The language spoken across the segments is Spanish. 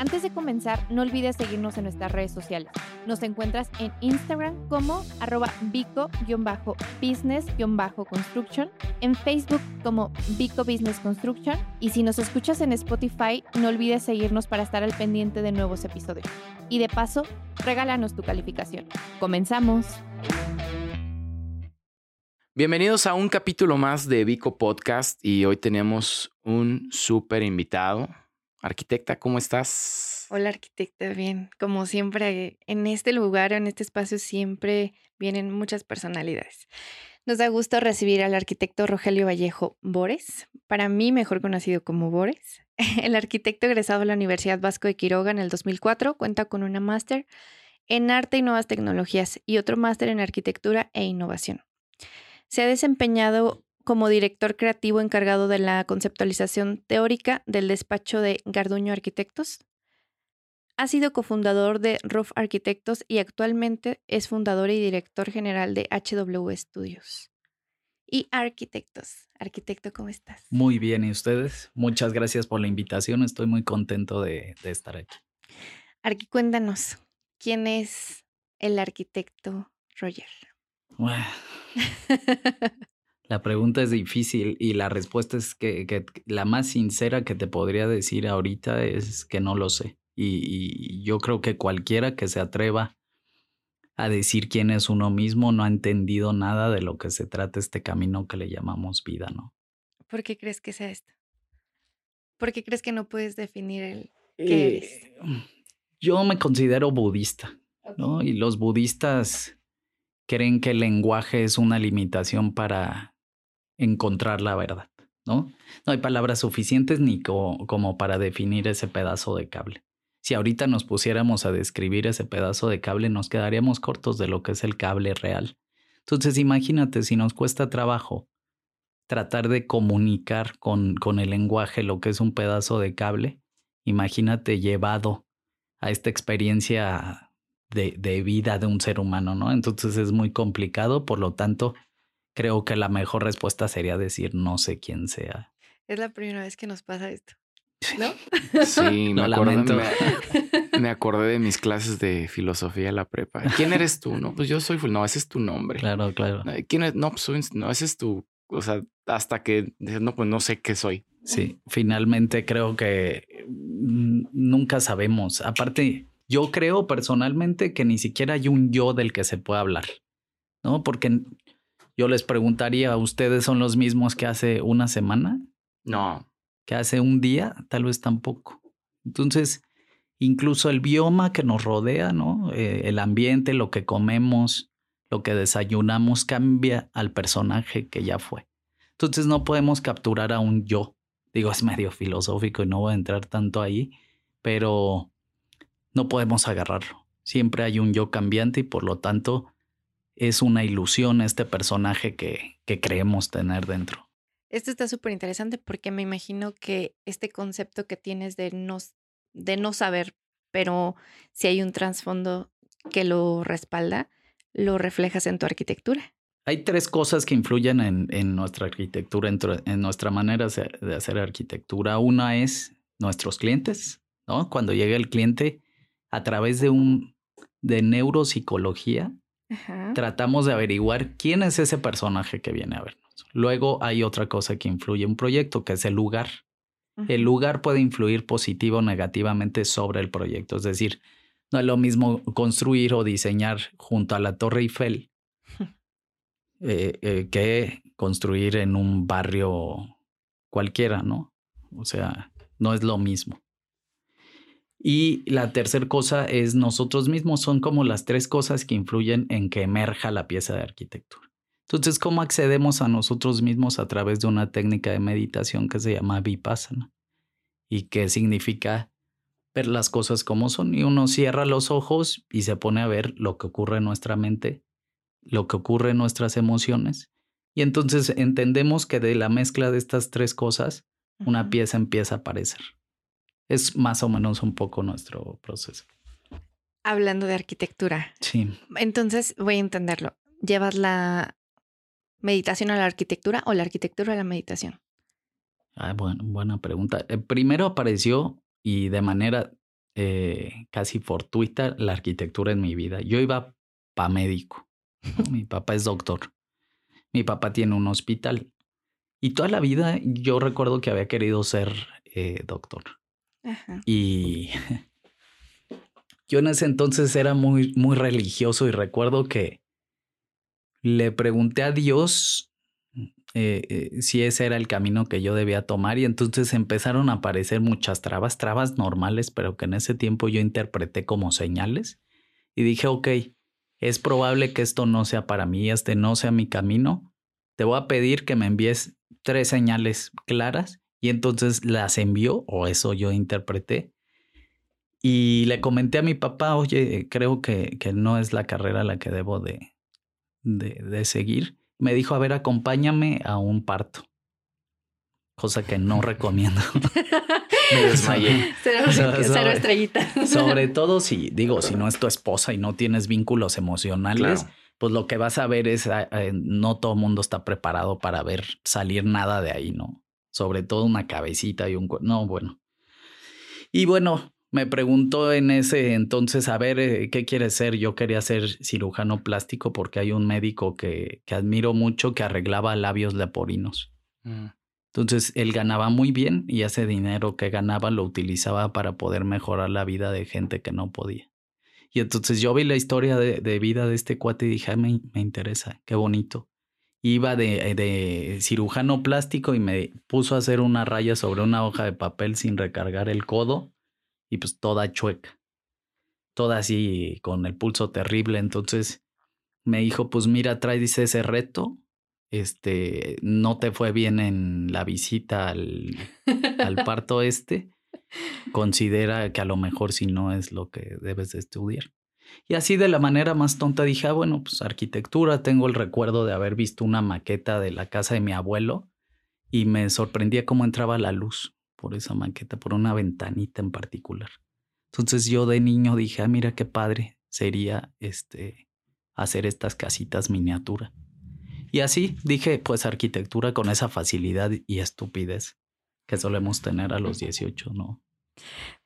Antes de comenzar, no olvides seguirnos en nuestras redes sociales. Nos encuentras en Instagram como arroba bico-business-construction, en Facebook como Bico Business Construction y si nos escuchas en Spotify, no olvides seguirnos para estar al pendiente de nuevos episodios. Y de paso, regálanos tu calificación. Comenzamos. Bienvenidos a un capítulo más de Vico Podcast y hoy tenemos un súper invitado. Arquitecta, ¿cómo estás? Hola arquitecta, bien. Como siempre, en este lugar, en este espacio, siempre vienen muchas personalidades. Nos da gusto recibir al arquitecto Rogelio Vallejo Bores, para mí mejor conocido como Bores. El arquitecto egresado de la Universidad Vasco de Quiroga en el 2004 cuenta con una máster en arte y nuevas tecnologías y otro máster en arquitectura e innovación. Se ha desempeñado como director creativo encargado de la conceptualización teórica del despacho de Garduño Arquitectos. Ha sido cofundador de Roof Arquitectos y actualmente es fundador y director general de HW Studios. Y arquitectos. Arquitecto, ¿cómo estás? Muy bien, ¿y ustedes? Muchas gracias por la invitación. Estoy muy contento de, de estar aquí. Arqui, cuéntanos, ¿quién es el arquitecto Roger? Bueno, la pregunta es difícil y la respuesta es que, que, la más sincera que te podría decir ahorita es que no lo sé. Y, y, yo creo que cualquiera que se atreva a decir quién es uno mismo no ha entendido nada de lo que se trata este camino que le llamamos vida, ¿no? ¿Por qué crees que sea esto? ¿Por qué crees que no puedes definir el qué Eh, eres? yo me considero budista, ¿no? Y los budistas creen que el lenguaje es una limitación para encontrar la verdad, ¿no? No hay palabras suficientes ni co- como para definir ese pedazo de cable. Si ahorita nos pusiéramos a describir ese pedazo de cable, nos quedaríamos cortos de lo que es el cable real. Entonces, imagínate si nos cuesta trabajo tratar de comunicar con, con el lenguaje lo que es un pedazo de cable, imagínate llevado a esta experiencia de, de vida de un ser humano, ¿no? Entonces es muy complicado, por lo tanto, creo que la mejor respuesta sería decir no sé quién sea. Es la primera vez que nos pasa esto, ¿no? Sí, me, lamento. me, me acordé de mis clases de filosofía de la prepa. ¿Quién eres tú? No, pues yo soy, no, ese es tu nombre. Claro, claro. No, ¿Quién es? No, pues soy- no, ese es tu, o sea, hasta que, no, pues no sé qué soy. Sí, finalmente creo que mm, nunca sabemos. Aparte, yo creo personalmente que ni siquiera hay un yo del que se pueda hablar, ¿no? Porque yo les preguntaría, ¿ustedes son los mismos que hace una semana? No, que hace un día, tal vez tampoco. Entonces, incluso el bioma que nos rodea, ¿no? Eh, el ambiente, lo que comemos, lo que desayunamos, cambia al personaje que ya fue. Entonces, no podemos capturar a un yo. Digo, es medio filosófico y no voy a entrar tanto ahí, pero no podemos agarrarlo. Siempre hay un yo cambiante y por lo tanto es una ilusión este personaje que, que creemos tener dentro. Esto está súper interesante porque me imagino que este concepto que tienes de no, de no saber, pero si hay un trasfondo que lo respalda, lo reflejas en tu arquitectura. Hay tres cosas que influyen en, en nuestra arquitectura, en, en nuestra manera de hacer, de hacer arquitectura. Una es nuestros clientes, ¿no? Cuando llega el cliente a través de un de neuropsicología, Ajá. tratamos de averiguar quién es ese personaje que viene a vernos. Luego hay otra cosa que influye, un proyecto, que es el lugar. El lugar puede influir positivo o negativamente sobre el proyecto. Es decir, no es lo mismo construir o diseñar junto a la Torre Eiffel eh, eh, que construir en un barrio cualquiera, ¿no? O sea, no es lo mismo. Y la tercera cosa es nosotros mismos, son como las tres cosas que influyen en que emerja la pieza de arquitectura. Entonces, ¿cómo accedemos a nosotros mismos a través de una técnica de meditación que se llama vipassana? Y que significa ver las cosas como son. Y uno cierra los ojos y se pone a ver lo que ocurre en nuestra mente, lo que ocurre en nuestras emociones Y entonces entendemos que de la mezcla de estas tres cosas, una pieza empieza a aparecer. Es más o menos un poco nuestro proceso. Hablando de arquitectura, Sí. entonces voy a entenderlo. ¿Llevas la meditación a la arquitectura o la arquitectura a la meditación? Ah, bueno, buena pregunta. Eh, primero apareció y de manera eh, casi fortuita la arquitectura en mi vida. Yo iba pa médico. Mi papá es doctor. Mi papá tiene un hospital. Y toda la vida yo recuerdo que había querido ser eh, doctor. Y yo en ese entonces era muy, muy religioso y recuerdo que le pregunté a Dios eh, eh, si ese era el camino que yo debía tomar y entonces empezaron a aparecer muchas trabas, trabas normales, pero que en ese tiempo yo interpreté como señales y dije, ok, es probable que esto no sea para mí, este no sea mi camino. Te voy a pedir que me envíes tres señales claras y entonces las envió, o eso yo interpreté. Y le comenté a mi papá, oye, creo que, que no es la carrera la que debo de, de, de seguir. Me dijo, a ver, acompáñame a un parto. Cosa que no recomiendo. Me desmayé. Cero, So- cero sobre- estrellita. Sobre todo si, digo, si no es tu esposa y no tienes vínculos emocionales, Claro. pues lo que vas a ver es, ah, eh, no todo el mundo está preparado para ver salir nada de ahí, ¿no? Sobre todo una cabecita y un... cuer- No, bueno. Y bueno, me preguntó en ese entonces, a ver, eh, ¿qué quieres ser? Yo quería ser cirujano plástico porque hay un médico que, que admiro mucho que arreglaba labios leporinos. Mm. Entonces él ganaba muy bien y ese dinero que ganaba lo utilizaba para poder mejorar la vida de gente que no podía. Y entonces yo vi la historia de, de vida de este cuate y dije, "Ah, me, me interesa, qué bonito. Iba de, de cirujano plástico y me puso a hacer una raya sobre una hoja de papel sin recargar el codo y pues toda chueca, toda así con el pulso terrible. Entonces me dijo, pues mira, trae dice ese reto este, no te fue bien en la visita al, al parto este, considera que a lo mejor si no es lo que debes de estudiar. Y así de la manera más tonta dije, ah, bueno, pues arquitectura, tengo el recuerdo de haber visto una maqueta de la casa de mi abuelo y me sorprendía cómo entraba la luz por esa maqueta, por una ventanita en particular. Entonces yo de niño dije, ah, mira qué padre sería este hacer estas casitas miniatura. Y así dije, pues arquitectura con esa facilidad y estupidez que solemos tener a los 18, ¿no?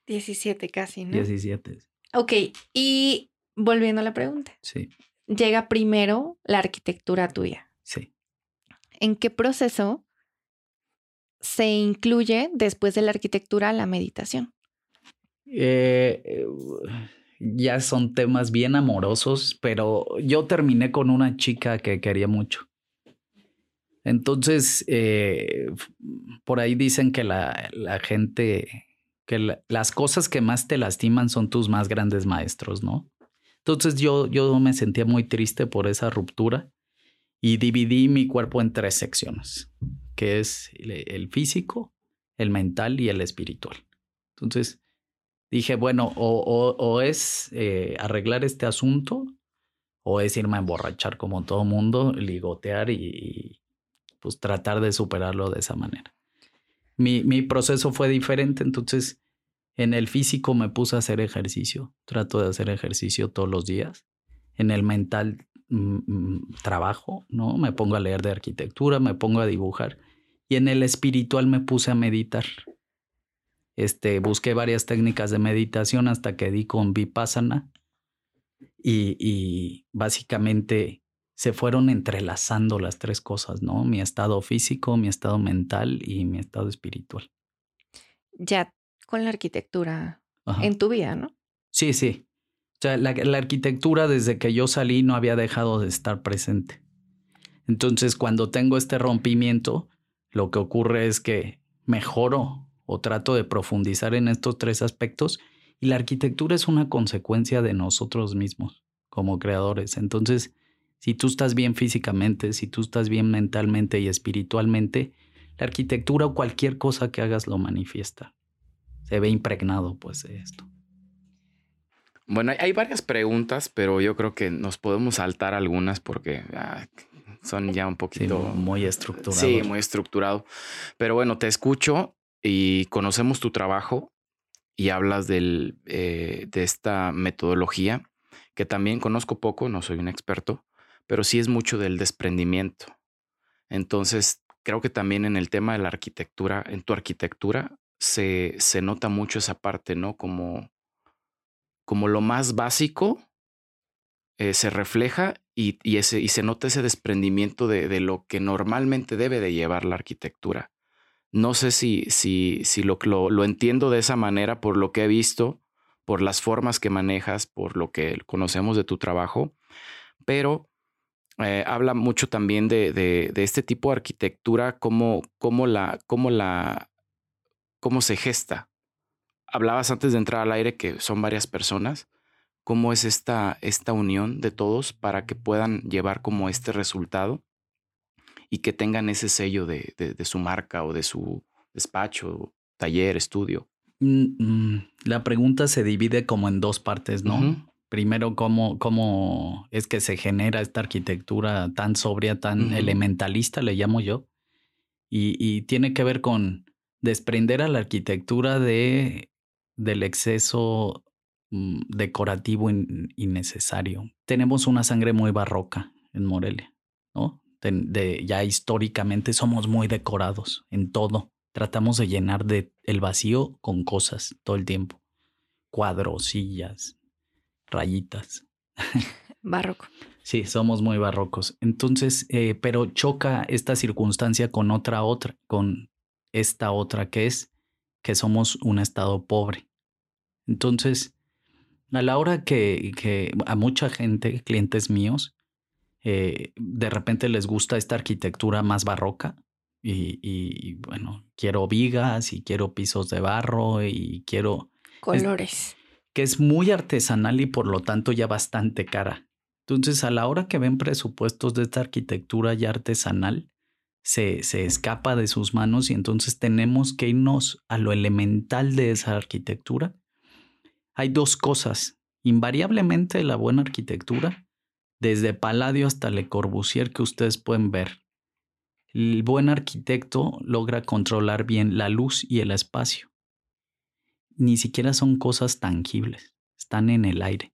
17 casi, ¿no? 17, Ok, y volviendo a la pregunta, sí, llega primero la arquitectura tuya. sí. ¿En qué proceso se incluye después de la arquitectura la meditación? Eh, eh, ya son temas bien amorosos, pero yo terminé con una chica que quería mucho. Entonces, eh, por ahí dicen que la, la gente, que la- las cosas que más te lastiman son tus más grandes maestros, ¿no? Entonces yo, yo me sentía muy triste por esa ruptura y dividí mi cuerpo en tres secciones, que es el, físico, el mental y el espiritual. Entonces dije, bueno, o, o- o es eh, arreglar este asunto o es irme a emborrachar como todo mundo, ligotear y, y, pues tratar de superarlo de esa manera. Mi, mi proceso fue diferente, entonces en el físico me puse a hacer ejercicio, trato de hacer ejercicio todos los días. En el mental mm, mm, trabajo, ¿no? Me pongo a leer de arquitectura, me pongo a dibujar. Y en el espiritual me puse a meditar. Este, busqué varias técnicas de meditación hasta que di con Vipassana. Y, y básicamente se fueron entrelazando las tres cosas, ¿no? Mi estado físico, mi estado mental y mi estado espiritual. Ya con la arquitectura Ajá. en tu vida, ¿no? Sí, sí. O sea, la, la arquitectura desde que yo salí no había dejado de estar presente. Entonces, cuando tengo este rompimiento, lo que ocurre es que mejoro o trato de profundizar en estos tres aspectos y la arquitectura es una consecuencia de nosotros mismos como creadores. Entonces, si tú estás bien físicamente, si tú estás bien mentalmente y espiritualmente, la arquitectura o cualquier cosa que hagas lo manifiesta. Se ve impregnado pues de esto. Bueno, hay- varias preguntas, pero yo creo que nos podemos saltar algunas porque ah, son ya un poquito... muy estructurados. Sí, muy estructurado. Pero bueno, te escucho y conocemos tu trabajo y hablas del, eh, de esta metodología que también conozco poco, no soy un experto, pero sí es mucho del desprendimiento. Entonces, creo que también en el tema de la arquitectura, en tu arquitectura, se, se nota mucho esa parte, ¿no? Como, como lo más básico eh, se refleja y, y, ese, y se nota ese desprendimiento de, de, lo que normalmente debe de llevar la arquitectura. No sé si, si, si lo, lo, lo entiendo de esa manera por lo que he visto, por las formas que manejas, por lo que conocemos de tu trabajo, pero eh, habla mucho también de, de, de, este tipo de arquitectura, cómo, cómo, la, cómo, la, cómo se gesta. Hablabas antes de entrar al aire que son varias personas. ¿Cómo es esta, esta unión de todos para que puedan llevar como este resultado y que tengan ese sello de, de, de su marca o de su despacho, taller, estudio? Mm, la pregunta se divide como en dos partes, ¿no? Uh -huh. Primero, ¿cómo, ¿cómo es que se genera esta arquitectura tan sobria, tan uh -huh. elementalista, le llamo yo? Y, y, tiene que ver con desprender a la arquitectura de, del exceso mm, decorativo in, innecesario. Tenemos una sangre muy barroca en Morelia, ¿no? De, de, ya históricamente somos muy decorados en todo. Tratamos de llenar de el vacío con cosas todo el tiempo. Cuadros, sillas, rayitas. Barroco. Sí, somos muy barrocos. Entonces, eh, pero choca esta circunstancia con otra otra, con esta otra que es que somos un estado pobre. Entonces, a la hora que, que a mucha gente, clientes míos, eh, de repente les gusta esta arquitectura más barroca y, y, bueno, quiero vigas y quiero pisos de barro y quiero... Colores. Es, que es muy artesanal y por lo tanto ya bastante cara. Entonces, a la hora que ven presupuestos de esta arquitectura ya artesanal, se, se escapa de sus manos y entonces tenemos que irnos a lo elemental de esa arquitectura. Hay dos cosas. Invariablemente la buena arquitectura, desde Palladio hasta Le Corbusier que ustedes pueden ver. El buen arquitecto logra controlar bien la luz y el espacio. Ni siquiera son cosas tangibles, están en el aire.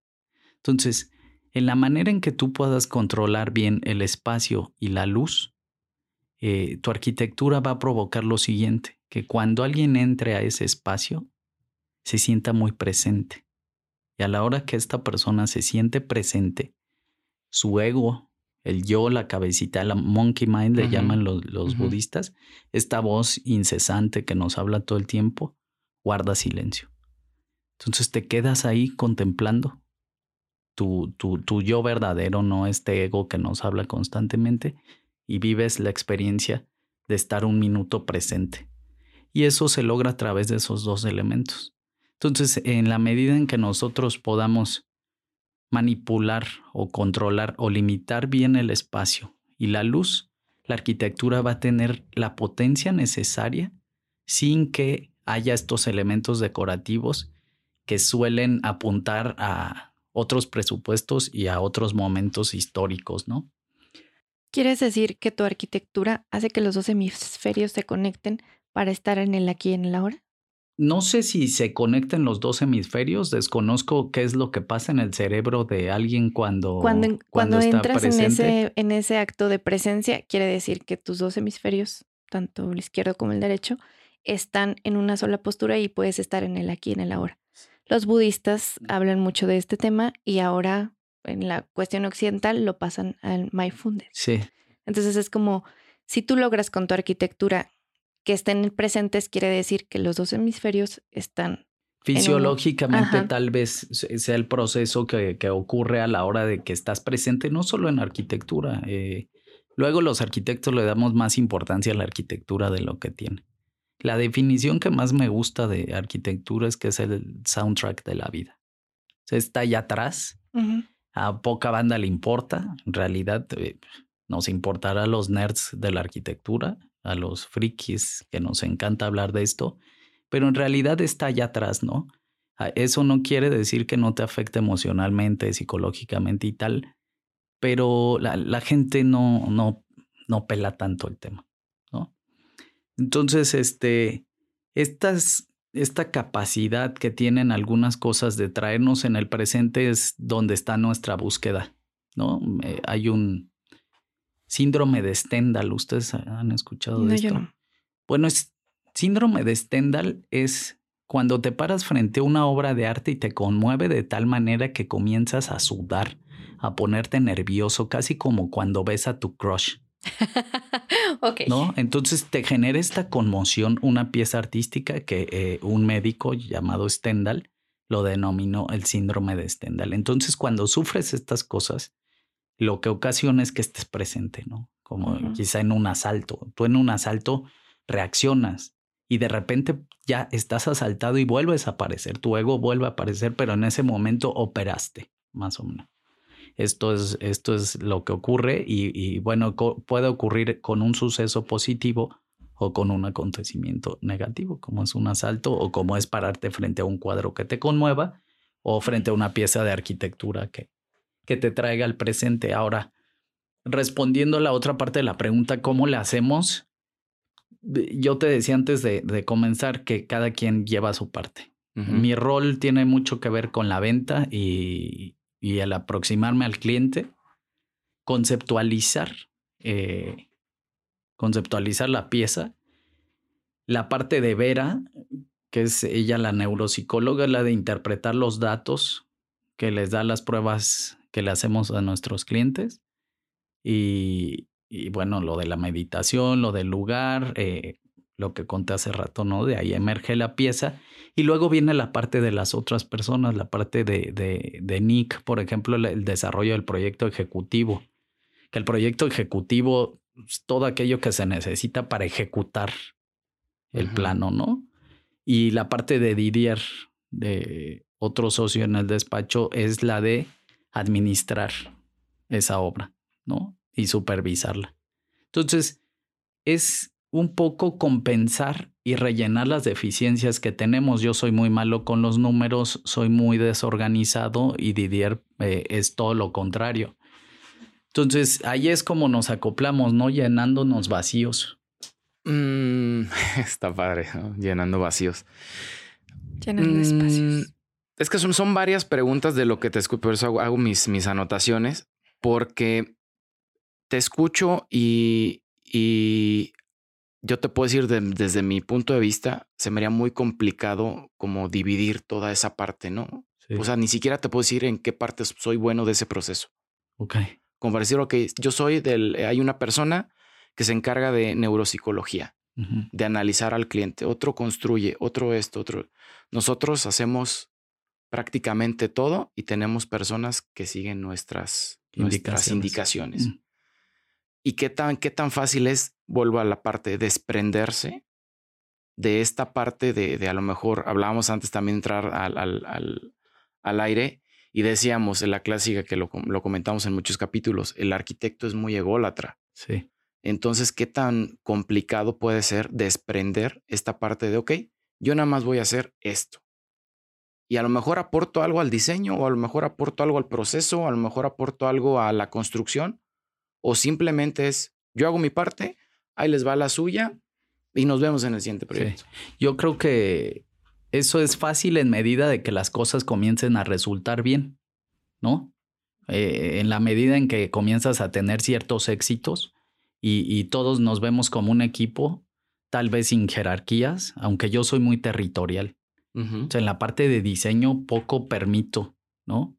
Entonces, en la manera en que tú puedas controlar bien el espacio y la luz, eh, tu arquitectura va a provocar lo siguiente, que cuando alguien entre a ese espacio, se sienta muy presente. Y a la hora que esta persona se siente presente, su ego, el yo, la cabecita, la monkey mind, le uh -huh. llaman los, los uh -huh. budistas, esta voz incesante que nos habla todo el tiempo, guarda silencio. Entonces te quedas ahí contemplando tu, tu, tu yo verdadero, no este ego que nos habla constantemente, y vives la experiencia de estar un minuto presente. Y eso se logra a través de esos dos elementos. Entonces, en la medida en que nosotros podamos manipular o controlar o limitar bien el espacio y la luz, la arquitectura va a tener la potencia necesaria sin que haya estos elementos decorativos que suelen apuntar a otros presupuestos y a otros momentos históricos, ¿no? ¿Quieres decir que tu arquitectura hace que los dos hemisferios se conecten para estar en el aquí y en el ahora? No sé si se conectan los dos hemisferios, desconozco qué es lo que pasa en el cerebro de alguien cuando cuando, cuando, cuando entras presente. en ese en ese acto de presencia, quiere decir que tus dos hemisferios, tanto el izquierdo como el derecho, están en una sola postura y puedes estar en el aquí y en el ahora. Los budistas hablan mucho de este tema y ahora en la cuestión occidental lo pasan al mindfulness. Sí. Entonces es como si tú logras con tu arquitectura que estén presentes, quiere decir que los dos hemisferios están. Fisiológicamente, un... tal vez sea el proceso que, que, ocurre a la hora de que estás presente, no solo en arquitectura. Eh, luego, los arquitectos le damos más importancia a la arquitectura de lo que tiene. La definición que más me gusta de arquitectura es que es el soundtrack de la vida. O sea, está allá atrás. Uh -huh. A poca banda le importa. En realidad, eh, nos importará a los nerds de la arquitectura, a los frikis que nos encanta hablar de esto, pero en realidad está allá atrás, ¿no? Eso no quiere decir que no te afecte emocionalmente, psicológicamente y tal, pero la, la gente no, no, no pela tanto el tema, ¿no? Entonces, este, estas, esta capacidad que tienen algunas cosas de traernos en el presente es donde está nuestra búsqueda, ¿no? Eh, hay un síndrome de Stendhal, ¿ustedes han escuchado de esto? yo no. Bueno, es, síndrome de Stendhal es cuando te paras frente a una obra de arte y te conmueve de tal manera que comienzas a sudar, a ponerte nervioso, casi como cuando ves a tu crush, ¿no? Entonces te genera esta conmoción una pieza artística que eh, un médico llamado Stendhal lo denominó el síndrome de Stendhal. Entonces cuando sufres estas cosas, lo que ocasiona es que estés presente, ¿no? Como quizá en un asalto. Tú en un asalto reaccionas y de repente ya estás asaltado y vuelves a aparecer, tu ego vuelve a aparecer, pero en ese momento operaste, más o menos. Esto es, esto es lo que ocurre y, y bueno, puede ocurrir con un suceso positivo o con un acontecimiento negativo, como es un asalto o como es pararte frente a un cuadro que te conmueva o frente a una pieza de arquitectura que, que te traiga al presente. Ahora, respondiendo a la otra parte de la pregunta, ¿cómo le hacemos? Yo te decía antes de, de comenzar que cada quien lleva su parte. Mi rol tiene mucho que ver con la venta y, y el aproximarme al cliente, conceptualizar, eh, conceptualizar la pieza. La parte de Vera, que es ella la neuropsicóloga, la de interpretar los datos que les da las pruebas que le hacemos a nuestros clientes. Y, y bueno, lo de la meditación, lo del lugar, eh, lo que conté hace rato, ¿no? De ahí emerge la pieza. Y luego viene la parte de las otras personas, la parte de, de, de Nick, por ejemplo, el, desarrollo del proyecto ejecutivo. Que el proyecto ejecutivo es todo aquello que se necesita para ejecutar el plano, ¿no? Y la parte de Didier, de otro socio en el despacho, es la de administrar esa obra, ¿no? Y supervisarla. Entonces, es un poco compensar y rellenar las deficiencias que tenemos. Yo soy muy malo con los números, soy muy desorganizado y Didier eh, es todo lo contrario. Entonces, ahí es como nos acoplamos, ¿no? Llenándonos vacíos. Mm, está padre, ¿no? llenando vacíos. Llenando Mm, espacios. Es que son, son varias preguntas de lo que te escucho, por eso hago, hago mis, mis anotaciones, porque te escucho y, y yo te puedo decir de- desde mi punto de vista, se me haría muy complicado como dividir toda esa parte, ¿no? Sí. O sea, ni siquiera te puedo decir en qué parte soy bueno de ese proceso. ok. Como para decir, ok, yo soy del, hay una persona que se encarga de neuropsicología Ujú. de analizar al cliente, otro construye, otro esto, otro. Nosotros hacemos prácticamente todo y tenemos personas que siguen nuestras nuestras Indicaciones. indicaciones. Mm. ¿Y qué tan, qué tan fácil es, vuelvo a la parte, desprenderse de esta parte de, de a lo mejor, hablábamos antes también de entrar al, al, al, al aire y decíamos en la clásica que lo, lo comentamos en muchos capítulos, el arquitecto es muy ególatra. Sí. Entonces, ¿qué tan complicado puede ser desprender esta parte de, ok, yo nada más voy a hacer esto? Y a lo mejor aporto algo al diseño, o a lo mejor aporto algo al proceso, o a lo mejor aporto algo a la construcción, o simplemente es, yo hago mi parte, ahí les va la suya y nos vemos en el siguiente proyecto. Yo creo que eso es fácil en medida de que las cosas comiencen a resultar bien, ¿no? Eh, en la medida en que comienzas a tener ciertos éxitos y, y todos nos vemos como un equipo, tal vez sin jerarquías, aunque yo soy muy territorial. O sea, en la parte de diseño poco permito, ¿no?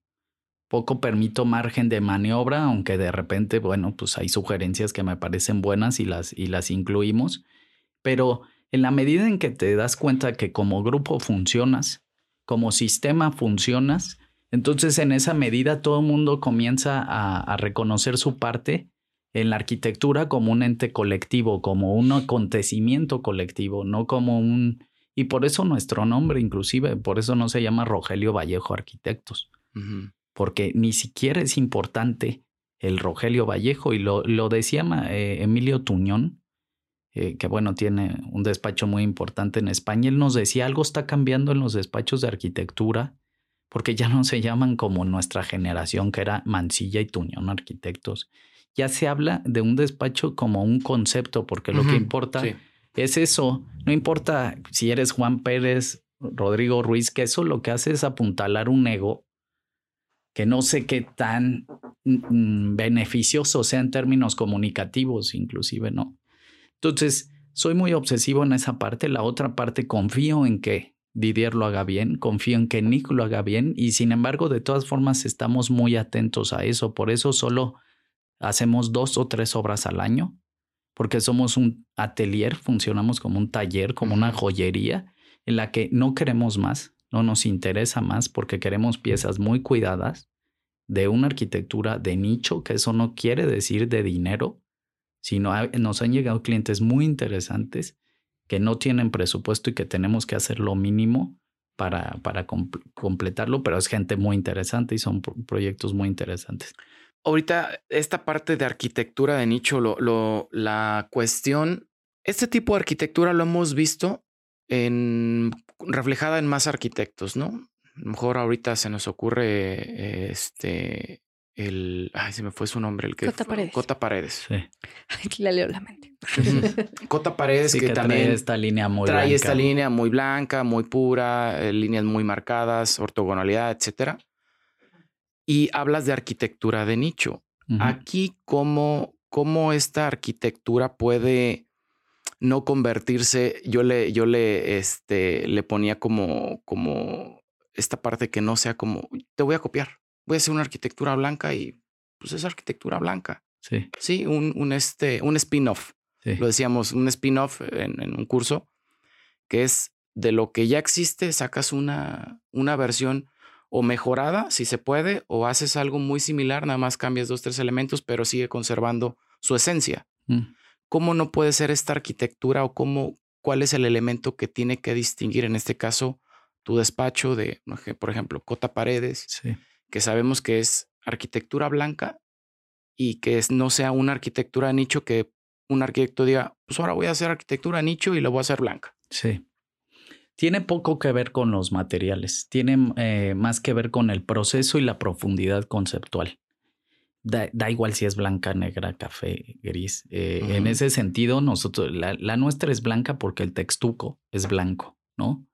Poco permito margen de maniobra, aunque de repente, bueno, pues hay sugerencias que me parecen buenas y las, y las incluimos. Pero en la medida en que te das cuenta que como grupo funcionas, como sistema funcionas, entonces en esa medida todo el mundo comienza a, reconocer su parte en la arquitectura como un ente colectivo, como un acontecimiento colectivo, no como un... Y por eso nuestro nombre, inclusive, por eso no se llama Rogelio Vallejo Arquitectos. Porque ni siquiera es importante el Rogelio Vallejo. Y lo, lo decía eh, Emilio Tuñón, eh, que bueno, tiene un despacho muy importante en España. Él nos decía, algo está cambiando en los despachos de arquitectura, porque ya no se llaman como nuestra generación, que era Mancilla y Tuñón Arquitectos. Ya se habla de un despacho como un concepto, porque lo que importa es eso. No importa si eres Juan Pérez, Rodrigo Ruiz, que eso lo que hace es apuntalar un ego que no sé qué tan mm, beneficioso sea en términos comunicativos, inclusive, ¿no? Entonces, soy muy obsesivo en esa parte. La otra parte, confío en que Didier lo haga bien, confío en que Nick lo haga bien y sin embargo, de todas formas, estamos muy atentos a eso. Por eso solo hacemos dos o tres obras al año, porque somos un atelier, funcionamos como un taller, como una joyería, en la que no queremos más, no nos interesa más, porque queremos piezas muy cuidadas de una arquitectura de nicho, que eso no quiere decir de dinero, sino nos han llegado clientes muy interesantes que no tienen presupuesto y que tenemos que hacer lo mínimo para, para completarlo, pero es gente muy interesante y son proyectos muy interesantes. Ahorita, esta parte de arquitectura de nicho, lo, lo, la cuestión, este tipo de arquitectura lo hemos visto en, reflejada en más arquitectos, ¿no? A lo mejor ahorita se nos ocurre este el ay se me fue su nombre el que Cota Paredes. Cota Paredes. Sí. La leo la mente. Cota Paredes que, también trae esta línea muy trae esta línea muy blanca, muy pura, eh, líneas muy marcadas, ortogonalidad, etcétera. Y hablas de arquitectura de nicho. Aquí cómo cómo esta arquitectura puede no convertirse, yo le, yo le, este, le ponía como, como esta parte que no sea como, te voy a copiar, voy a hacer una arquitectura blanca y pues es arquitectura blanca. Sí. Sí, un, un, este, un spin-off. Lo decíamos, un spin-off en, en, un curso que es de lo que ya existe, sacas una, una versión o mejorada, si se puede, o haces algo muy similar, nada más cambias dos, tres elementos, pero sigue conservando su esencia. Mm. ¿Cómo no puede ser esta arquitectura o cómo, cuál es el elemento que tiene que distinguir en este caso tu despacho de, por ejemplo, Cota Paredes, que sabemos que es arquitectura blanca y que es, no sea una arquitectura nicho que un arquitecto diga, pues ahora voy a hacer arquitectura nicho y lo voy a hacer blanca. Sí. Tiene poco que ver con los materiales, tiene eh, más que ver con el proceso y la profundidad conceptual da, igual si es blanca, negra, café, gris. Eh, en ese sentido, nosotros, la, nuestra es blanca porque el textuco es blanco, ¿no?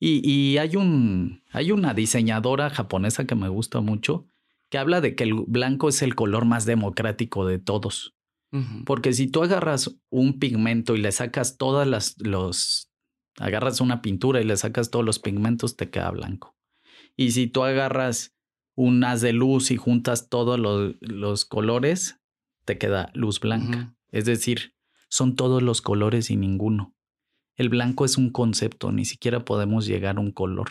Y, hay, un, hay una diseñadora japonesa que me gusta mucho que habla de que el blanco es el color más democrático de todos. Porque si tú agarras un pigmento y le sacas todas las, los, agarras una pintura y le sacas todos los pigmentos, te queda blanco. Y si tú agarras un haz de luz y juntas todos los, colores, te queda luz blanca. Es decir, son todos los colores y ninguno. El blanco es un concepto, ni siquiera podemos llegar a un color.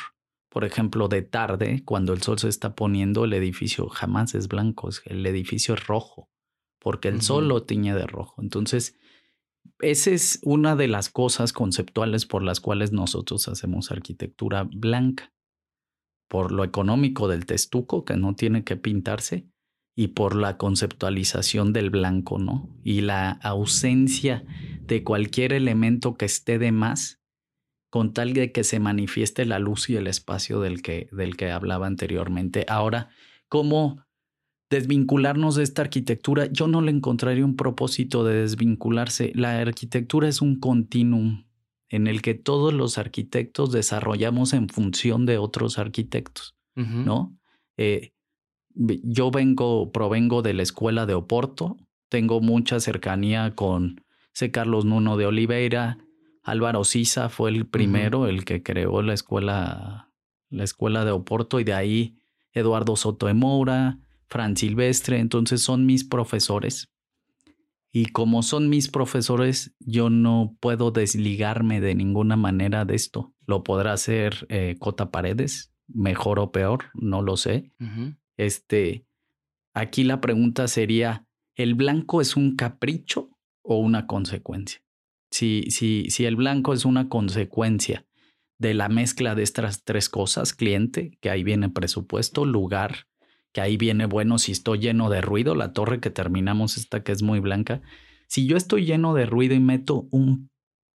Por ejemplo, de tarde, cuando el sol se está poniendo, el edificio jamás es blanco, el edificio es rojo, porque el sol lo tiñe de rojo. Entonces, esa es una de las cosas conceptuales por las cuales nosotros hacemos arquitectura blanca por lo económico del testuco, que no tiene que pintarse, y por la conceptualización del blanco, ¿no? Y la ausencia de cualquier elemento que esté de más, con tal de que se manifieste la luz y el espacio del que, del que hablaba anteriormente. Ahora, ¿cómo desvincularnos de esta arquitectura? Yo no le encontraría un propósito de desvincularse. La arquitectura es un continuum en el que todos los arquitectos desarrollamos en función de otros arquitectos, ¿no? Eh, yo vengo, provengo de la escuela de Oporto, tengo mucha cercanía con C. Carlos Nuno de Oliveira, Álvaro Sisa fue el primero, el que creó la escuela, la escuela de Oporto, y de ahí Eduardo Soto de Moura, Fran Silvestre, entonces son mis profesores. Y como son mis profesores, yo no puedo desligarme de ninguna manera de esto. Lo podrá hacer eh, Cota Paredes, mejor o peor, no lo sé. Este, aquí la pregunta sería: ¿el blanco es un capricho o una consecuencia? Si, si, si el blanco es una consecuencia de la mezcla de estas tres cosas, cliente, que ahí viene presupuesto, lugar que ahí viene bueno si estoy lleno de ruido, la torre que terminamos esta que es muy blanca, si yo estoy lleno de ruido y meto un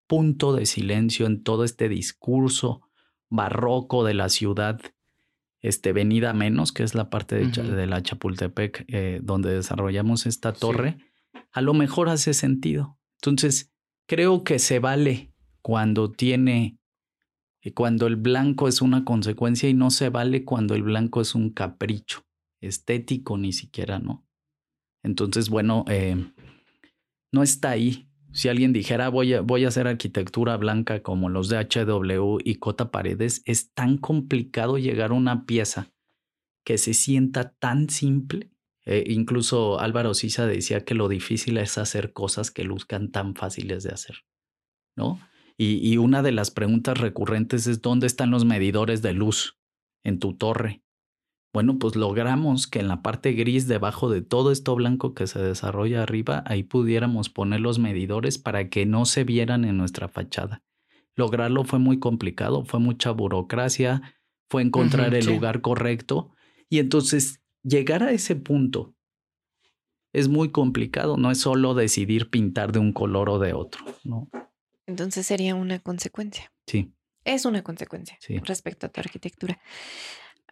punto de silencio en todo este discurso barroco de la ciudad, este, Venida Menos, que es la parte de, la Chapultepec eh, donde desarrollamos esta torre, a lo mejor hace sentido. Entonces, creo que se vale cuando tiene, eh, cuando el blanco es una consecuencia y no se vale cuando el blanco es un capricho estético ni siquiera, ¿no? Entonces, bueno, eh, no está ahí. Si alguien dijera voy a, voy a hacer arquitectura blanca como los de HW y Cota Paredes, es tan complicado llegar a una pieza que se sienta tan simple. Eh, incluso Álvaro Sisa decía que lo difícil es hacer cosas que luzcan tan fáciles de hacer, ¿no? Y, y una de las preguntas recurrentes es ¿dónde están los medidores de luz en tu torre? Bueno, pues logramos que en la parte gris debajo de todo esto blanco que se desarrolla arriba, ahí pudiéramos poner los medidores para que no se vieran en nuestra fachada. Lograrlo fue muy complicado, fue mucha burocracia, fue encontrar el sí. lugar correcto y entonces llegar a ese punto es muy complicado, no es solo decidir pintar de un color o de otro, ¿no? Entonces sería una consecuencia. Sí, Es una consecuencia Sí. respecto a tu arquitectura.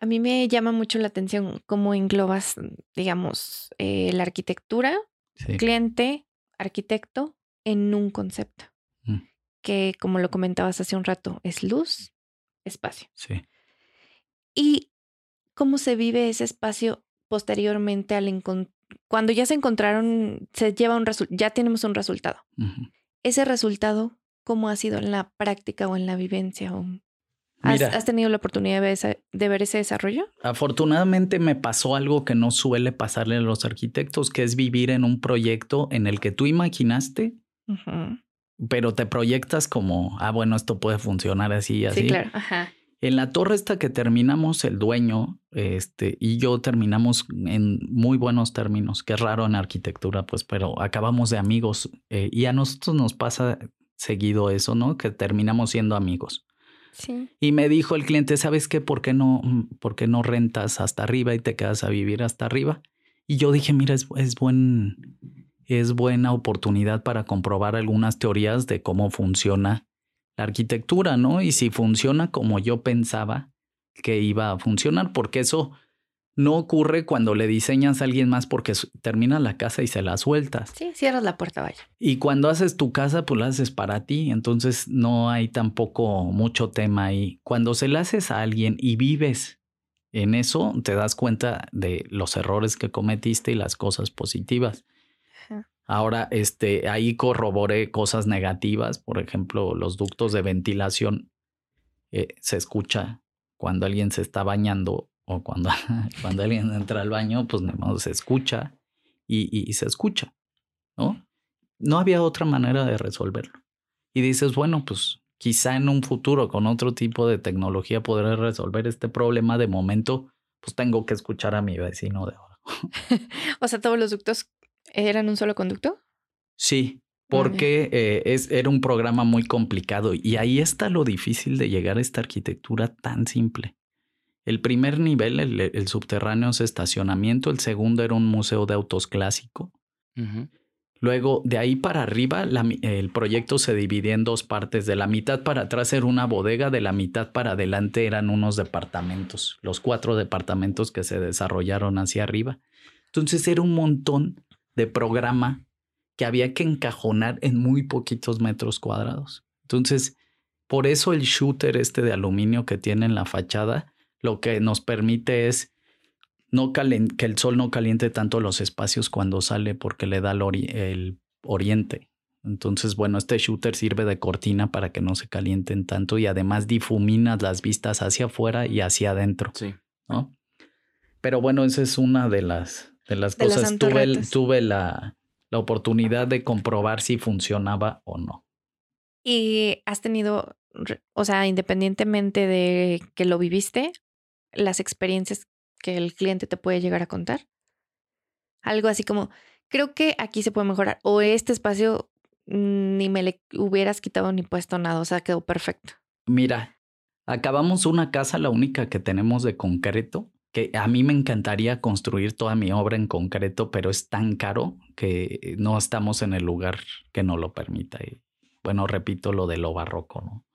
A mí me llama mucho la atención cómo englobas, digamos, eh, la arquitectura, sí. cliente, arquitecto en un concepto. Mm. Que, como lo comentabas hace un rato, es luz, espacio. Sí. Y cómo se vive ese espacio posteriormente al encon- cuando ya se encontraron, se lleva un resultado, ya tenemos un resultado. Ese resultado, ¿cómo ha sido en la práctica o en la vivencia? o- ¿Has, tenido la oportunidad de ver, ese, de ver ese desarrollo? Afortunadamente me pasó algo que no suele pasarle a los arquitectos, que es vivir en un proyecto en el que tú imaginaste, pero te proyectas como, ah, bueno, esto puede funcionar así y así. Sí, claro. Ajá. En la torre esta que terminamos, el dueño este, y yo terminamos en muy buenos términos, que es raro en arquitectura, pues, pero acabamos de amigos eh, y a nosotros nos pasa seguido eso, ¿no? Que terminamos siendo amigos. Y me dijo el cliente, ¿sabes qué? ¿Por qué no, mm, por qué no rentas hasta arriba y te quedas a vivir hasta arriba? Y yo dije, mira, es, es buen, es buena oportunidad para comprobar algunas teorías de cómo funciona la arquitectura, ¿no? Y si funciona como yo pensaba que iba a funcionar, porque eso no ocurre cuando le diseñas a alguien más porque su- termina la casa y se la sueltas. Sí, cierras la puerta, vaya. Y cuando haces tu casa, pues la haces para ti, entonces no hay tampoco mucho tema ahí. Cuando se la haces a alguien y vives en eso, te das cuenta de los errores que cometiste y las cosas positivas. Ajá. Ahora, este, ahí corroboré cosas negativas, por ejemplo, los ductos de ventilación eh, se escucha cuando alguien se está bañando o cuando, cuando alguien entra al baño, pues modo, se escucha y, y- y se escucha, ¿no? No había otra manera de resolverlo. Y dices, bueno, pues quizá en un futuro con otro tipo de tecnología podré resolver este problema. De momento, pues tengo que escuchar a mi vecino de ahora. O sea, todos los ductos eran un solo conducto. Sí, porque eh, es, era un programa muy complicado y ahí está lo difícil de llegar a esta arquitectura tan simple. El primer nivel, el, el subterráneo es estacionamiento, el segundo era un museo de autos clásico. Luego, de ahí para arriba, la el proyecto se dividía en dos partes. De la mitad para atrás era una bodega, de la mitad para adelante eran unos departamentos, los cuatro departamentos que se desarrollaron hacia arriba. Entonces era un montón de programa que había que encajonar en muy poquitos metros cuadrados. Entonces, por eso el shooter este de aluminio que tiene en la fachada, lo que nos permite es no calen- que el sol no caliente tanto los espacios cuando sale porque le da el, ori- el oriente. Entonces, bueno, este shooter sirve de cortina para que no se calienten tanto y además difuminas las vistas hacia afuera y hacia adentro, Sí. ¿no? Pero bueno, esa es una de las, de las De cosas. Tuve, tuve la, la oportunidad de comprobar si funcionaba o no. Y has tenido, o sea, independientemente de que lo viviste, las experiencias que el cliente te puede llegar a contar. Algo así como, creo que aquí se puede mejorar. O este espacio ni me le hubieras quitado ni puesto nada. O sea, quedó perfecto. Mira, acabamos una casa, la única que tenemos de concreto, que a mí me encantaría construir toda mi obra en concreto, pero es tan caro que no estamos en el lugar que no lo permita. Y bueno, repito lo de lo barroco, ¿no?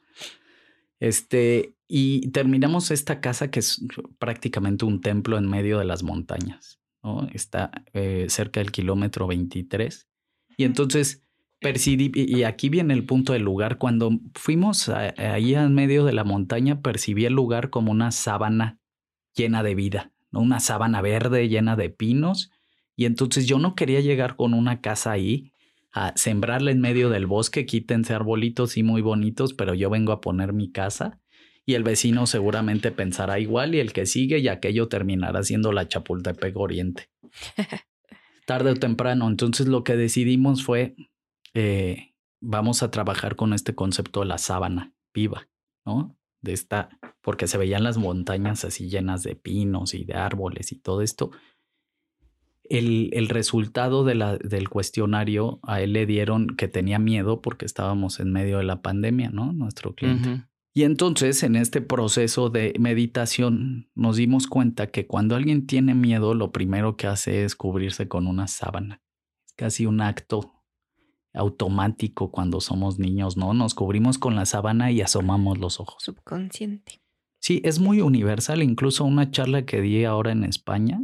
Este, y terminamos esta casa que es prácticamente un templo en medio de las montañas, ¿no? Está eh, cerca del kilómetro 23. Y entonces percibí, y aquí viene el punto del lugar, cuando fuimos ahí en medio de la montaña, percibí el lugar como una sábana llena de vida, ¿no? Una sábana verde llena de pinos. Y entonces yo no quería llegar con una casa ahí a sembrarla en medio del bosque, quítense arbolitos y muy bonitos, pero yo vengo a poner mi casa y el vecino seguramente pensará igual y el que sigue y aquello terminará siendo la Chapultepec Oriente. Tarde o temprano, entonces lo que decidimos fue, eh, vamos a trabajar con este concepto de la sábana viva, ¿no? De esta, porque se veían las montañas así llenas de pinos y de árboles y todo esto el, resultado de la, del cuestionario a él le dieron que tenía miedo porque estábamos en medio de la pandemia, ¿no? Nuestro cliente. Y entonces en este proceso de meditación nos dimos cuenta que cuando alguien tiene miedo, lo primero que hace es cubrirse con una sábana. Es casi un acto automático cuando somos niños, ¿no? Nos cubrimos con la sábana y asomamos los ojos. Subconsciente. Sí, es muy universal. Incluso una charla que di ahora en España,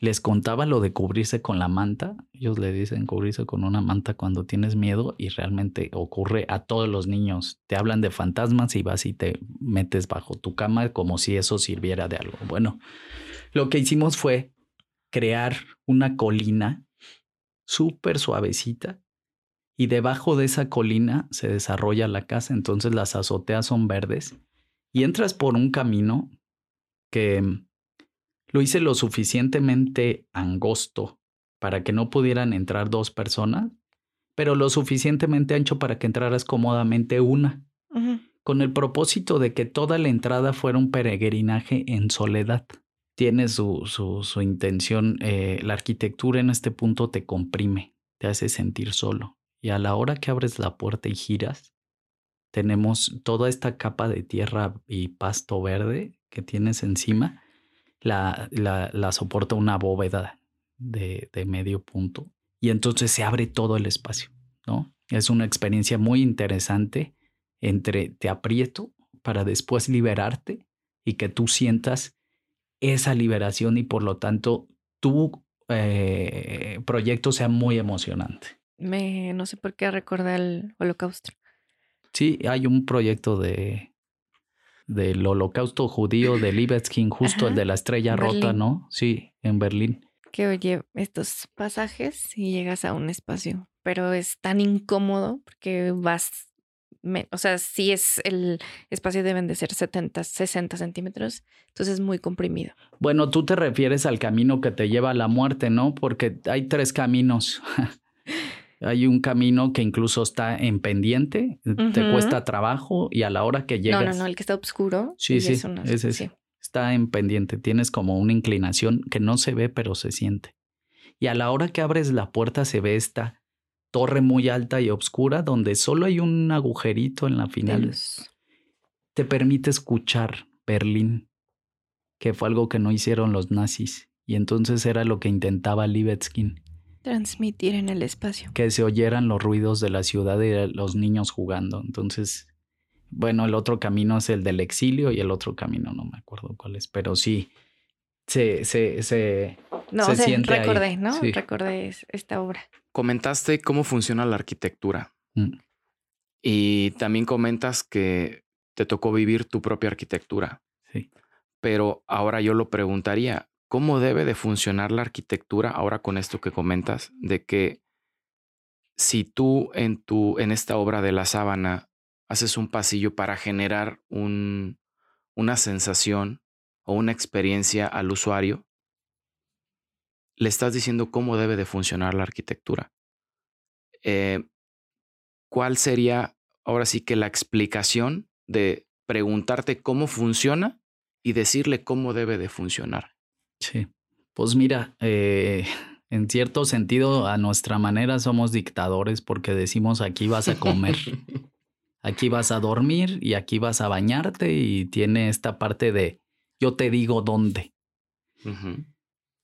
les contaba lo de cubrirse con la manta. Ellos le dicen cubrirse con una manta cuando tienes miedo y realmente ocurre a todos los niños. Te hablan de fantasmas y vas y te metes bajo tu cama como si eso sirviera de algo. Bueno, lo que hicimos fue crear una colina súper suavecita y debajo de esa colina se desarrolla la casa. Entonces las azoteas son verdes y entras por un camino que lo hice lo suficientemente angosto para que no pudieran entrar dos personas, pero lo suficientemente ancho para que entraras cómodamente una, con el propósito de que toda la entrada fuera un peregrinaje en soledad. Tiene su, su, intención, eh, la arquitectura en este punto te comprime, te hace sentir solo. Y a la hora que abres la puerta y giras, tenemos toda esta capa de tierra y pasto verde que tienes encima la, la, soporta una bóveda de, de, medio punto y entonces se abre todo el espacio, ¿no? Es una experiencia muy interesante entre te aprieto para después liberarte y que tú sientas esa liberación y por lo tanto tu eh, proyecto sea muy emocionante. Me, no sé por qué recuerda el holocausto. Sí, hay un proyecto de del holocausto judío de Libeskind, justo el de la estrella rota, ¿no? Sí, en Berlín. Que oye estos pasajes y llegas a un espacio, pero es tan incómodo porque vas, o sea, si es el espacio deben de ser 70, 60 centímetros, entonces es muy comprimido. Bueno, tú te refieres al camino que te lleva a la muerte, ¿no? Porque hay tres caminos. Hay un camino que incluso está en pendiente, te cuesta trabajo y a la hora que llegas. No, no, no, el que está oscuro. Sí, sí, ese sí. Está en pendiente, tienes como una inclinación que no se ve, pero se siente. Y a la hora que abres la puerta se ve esta torre muy alta y oscura donde solo hay un agujerito en la final. Te permite escuchar Berlín, que fue algo que no hicieron los nazis. Y entonces era lo que intentaba Libeskind transmitir en el espacio. Que se oyeran los ruidos de la ciudad y los niños jugando. Entonces, bueno, el otro camino es el del exilio y el otro camino no me acuerdo cuál es, pero sí, se, se, se, no, se siente recordé, ¿no? Recordé esta obra. Comentaste cómo funciona la arquitectura. Mm. Y también comentas que te tocó vivir tu propia arquitectura. Sí. Pero ahora yo lo preguntaría, cómo debe de funcionar la arquitectura ahora con esto que comentas, de que si tú en, tu, en esta obra de la sábana haces un pasillo para generar un, una sensación o una experiencia al usuario, le estás diciendo cómo debe de funcionar la arquitectura. Eh, ¿Cuál sería ahora sí que la explicación de preguntarte cómo funciona y decirle cómo debe de funcionar? Sí, pues mira, eh, en cierto sentido, a nuestra manera somos dictadores porque decimos aquí vas a comer, aquí vas a dormir y aquí vas a bañarte y tiene esta parte de yo te digo dónde.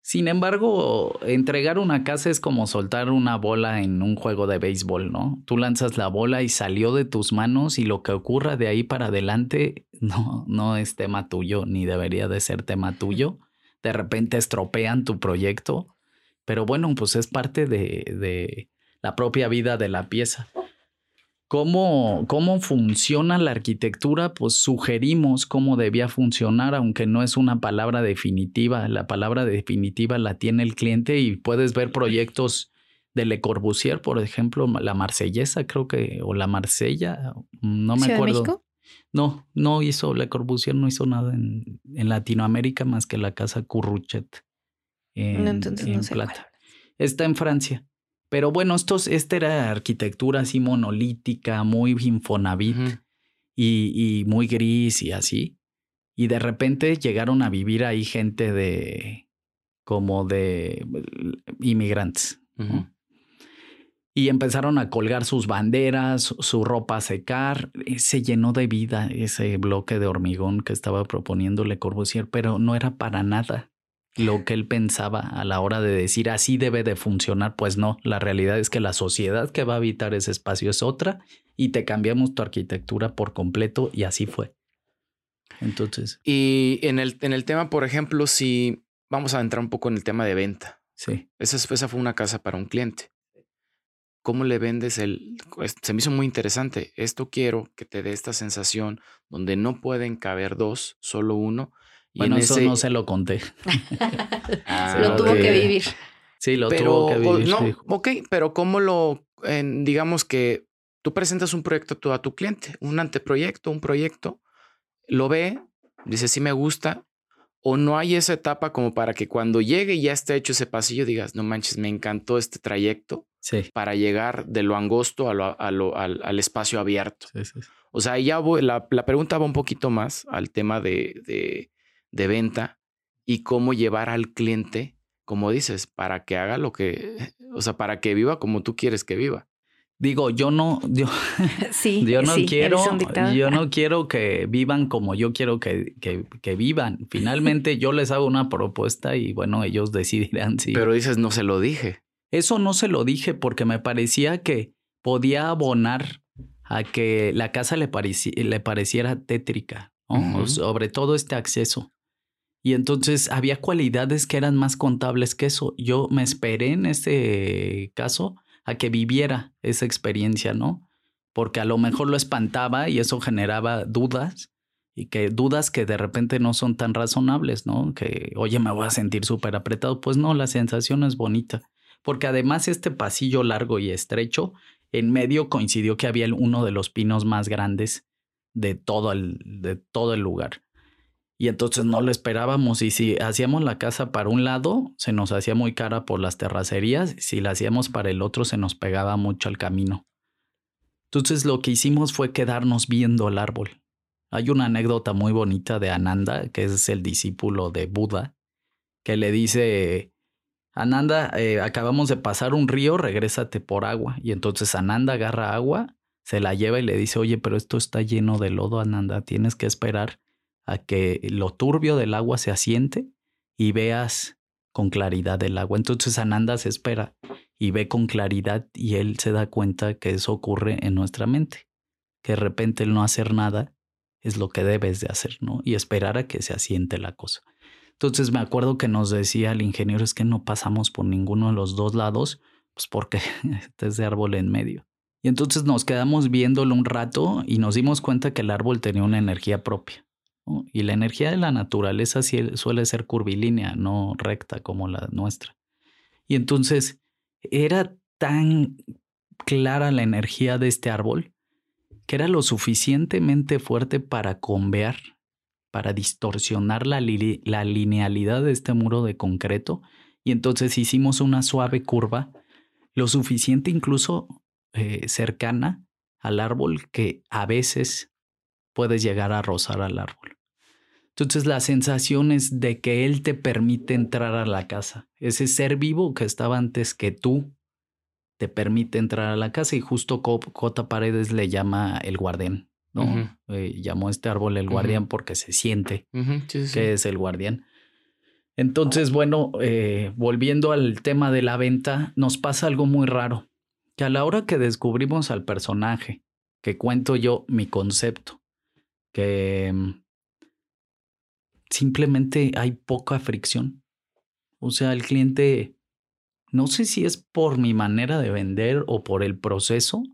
Sin embargo, entregar una casa es como soltar una bola en un juego de béisbol, ¿no? Tú lanzas la bola y salió de tus manos y lo que ocurra de ahí para adelante no, no es tema tuyo, ni debería de ser tema tuyo. De repente estropean tu proyecto, pero bueno, pues es parte de, de la propia vida de la pieza. ¿Cómo, ¿Cómo funciona la arquitectura? Pues sugerimos cómo debía funcionar, aunque no es una palabra definitiva. La palabra definitiva la tiene el cliente y puedes ver proyectos de Le Corbusier, por ejemplo, la Marsellesa, creo que, o la Marsella, no me acuerdo. No, no hizo, Le Corbusier no hizo nada en, en Latinoamérica más que la casa Curruchet en, Plata. Está en Francia. Pero bueno, estos, esta era arquitectura así monolítica, muy infonavit y, muy gris y así. Y de repente llegaron a vivir ahí gente de como de inmigrantes. Y empezaron a colgar sus banderas, su ropa a secar. Se llenó de vida ese bloque de hormigón que estaba proponiéndole Corbusier, pero no era para nada lo que él pensaba a la hora de decir así debe de funcionar, pues no, la realidad es que la sociedad que va a habitar ese espacio es otra y te cambiamos tu arquitectura por completo y así fue. Entonces. Y en el, en el tema, por ejemplo, si vamos a entrar un poco en el tema de venta. Sí. Esa, esa fue una casa para un cliente. ¿Cómo le vendes el...? Se me hizo muy interesante. Esto quiero que te dé esta sensación donde no pueden caber dos, solo uno bueno, eso no se lo conté. Ah, lo tuvo que vivir. Sí, lo tuvo que vivir. No, ok, pero ¿cómo lo, digamos que tú presentas un proyecto a tu cliente, un anteproyecto, un proyecto, lo ve, dice, sí me gusta, o no hay esa etapa como para que cuando llegue y ya esté hecho ese pasillo digas, no manches, me encantó este trayecto para llegar de lo angosto a lo, al, espacio abierto. o sea, ya voy, la, pregunta va un poquito más al tema de de venta y cómo llevar al cliente, como dices, para que haga lo que, o sea, para que viva como tú quieres que viva. Digo, yo no, yo, sí, yo no quiero, yo no quiero que vivan como yo quiero que, que, que, vivan. Finalmente yo les hago una propuesta y bueno, ellos decidirán si. Pero dices, no se lo dije. Eso no se lo dije porque me parecía que podía abonar a que la casa le, le pareciera tétrica, sobre todo este acceso. Y entonces había cualidades que eran más contables que eso. Yo me esperé en este caso a que viviera esa experiencia, ¿no? Porque a lo mejor lo espantaba y eso generaba dudas y que dudas que de repente no son tan razonables, ¿no? Que, oye, me voy a sentir súper apretado. Pues no, la sensación es bonita. Porque además este pasillo largo y estrecho, en medio coincidió que había uno de los pinos más grandes de todo el, de todo el lugar. Y entonces no lo esperábamos. Y si hacíamos la casa para un lado, se nos hacía muy cara por las terracerías. Si la hacíamos para el otro, se nos pegaba mucho al camino. Entonces lo que hicimos fue quedarnos viendo el árbol. Hay una anécdota muy bonita de Ananda, que es el discípulo de Buda, que le dice, Ananda, eh, acabamos de pasar un río, regrésate por agua. Y entonces Ananda agarra agua, se la lleva y le dice, oye, pero esto está lleno de lodo, Ananda, tienes que esperar a que lo turbio del agua se asiente y veas con claridad el agua. Entonces Ananda se espera y ve con claridad y él se da cuenta que eso ocurre en nuestra mente, que de repente el no hacer nada es lo que debes de hacer, ¿no? Y esperar a que se asiente la cosa. Entonces me acuerdo que nos decía el ingeniero es que no pasamos por ninguno de los dos lados, pues porque este es de árbol en medio. Y entonces nos quedamos viéndolo un rato y nos dimos cuenta que el árbol tenía una energía propia. Y la energía de la naturaleza suele ser curvilínea, no recta como la nuestra. Y entonces era tan clara la energía de este árbol que era lo suficientemente fuerte para convear, para distorsionar la, linealidad de este muro de concreto. Y entonces hicimos una suave curva, lo suficiente incluso eh, cercana al árbol que a veces puedes llegar a rozar al árbol. Entonces la sensación es de que Él te permite entrar a la casa. Ese ser vivo que estaba antes que tú te permite entrar a la casa y justo Cota Paredes le llama el guardián, ¿no? Eh, llamó este árbol el guardián porque se siente que es el guardián. Entonces, bueno, eh, volviendo al tema de la venta, nos pasa algo muy raro, que a la hora que descubrimos al personaje, que cuento yo mi concepto, que mm, simplemente hay poca fricción. O sea, el cliente, no sé si es por mi manera de vender o por el proceso,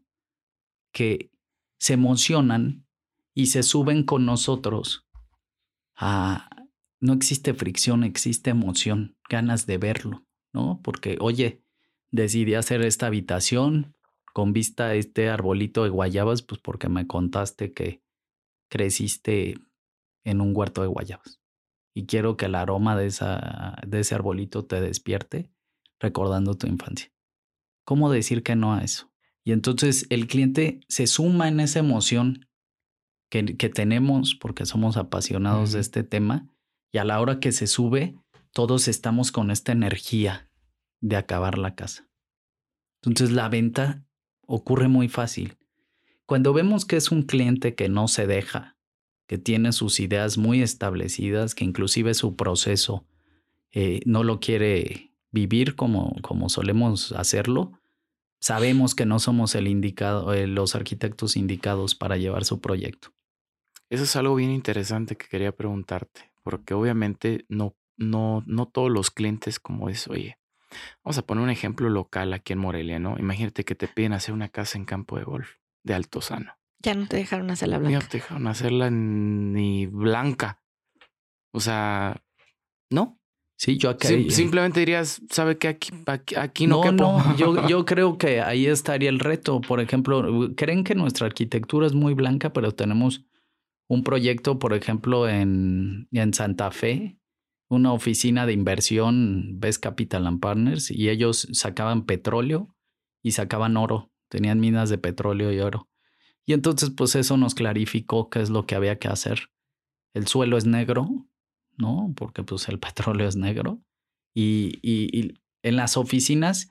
que se emocionan y se suben con nosotros a... No existe fricción, existe emoción, ganas de verlo, ¿no? Porque, oye, decidí hacer esta habitación con vista a este arbolito de guayabas, pues porque me contaste que creciste en un huerto de guayabas. Y quiero que el aroma de, esa, de ese arbolito te despierte recordando tu infancia. ¿Cómo decir que no a eso? Y entonces el cliente se suma en esa emoción que, que tenemos porque somos apasionados de este tema y a la hora que se sube, todos estamos con esta energía de acabar la casa. Entonces la venta ocurre muy fácil. Cuando vemos que es un cliente que no se deja, que tiene sus ideas muy establecidas, que inclusive su proceso eh, no lo quiere vivir como, como solemos hacerlo, sabemos que no somos el indicado, eh, los arquitectos indicados para llevar su proyecto. Eso es algo bien interesante que quería preguntarte, porque obviamente no, no, no todos los clientes como es, oye, vamos a poner un ejemplo local aquí en Morelia, ¿no? Imagínate que te piden hacer una casa en campo de golf de Altozano. Ya no te dejaron hacerla blanca. Ya no te dejaron hacerla ni blanca. O sea, ¿no? Sí, yo acá. simplemente dirías, ¿sabe qué? Aquí, aquí, no, no No, yo, yo creo que ahí estaría el reto. Por ejemplo, ¿creen que nuestra arquitectura es muy blanca, pero tenemos un proyecto, por ejemplo, en, en Santa Fe, una oficina de inversión, Best Capital and Partners, y ellos sacaban petróleo y sacaban oro. Tenían minas de petróleo y oro. Y entonces, pues eso nos clarificó qué es lo que había que hacer. El suelo es negro, ¿no? Porque pues el petróleo es negro. Y, y, en las oficinas,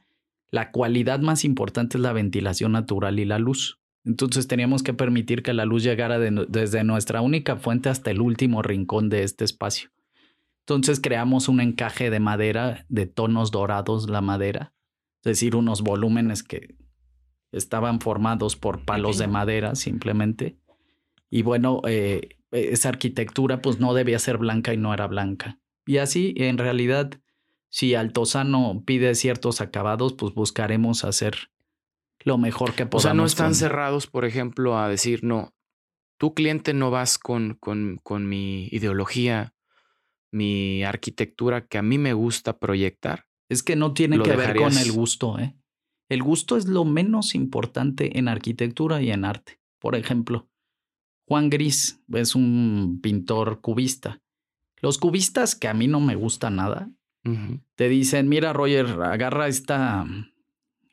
la cualidad más importante es la ventilación natural y la luz. Entonces teníamos que permitir que la luz llegara desde nuestra única fuente hasta el último rincón de este espacio. Entonces creamos un encaje de madera de tonos dorados, la madera, es decir, unos volúmenes que estaban formados por palos de madera simplemente. Y bueno, eh, esa arquitectura pues no debía ser blanca y no era blanca. Y así, en realidad, si Altozano pide ciertos acabados, pues buscaremos hacer lo mejor que podamos. O sea, no están cerrados, por ejemplo, a decir, no, tu cliente no vas con, con, con mi ideología, mi arquitectura que a mí me gusta proyectar. Es que no tiene que ver con el gusto, ¿eh? El gusto es lo menos importante en arquitectura y en arte. Por ejemplo, Juan Gris es un pintor cubista. Los cubistas, que a mí no me gusta nada, te dicen, mira Roger, agarra esta,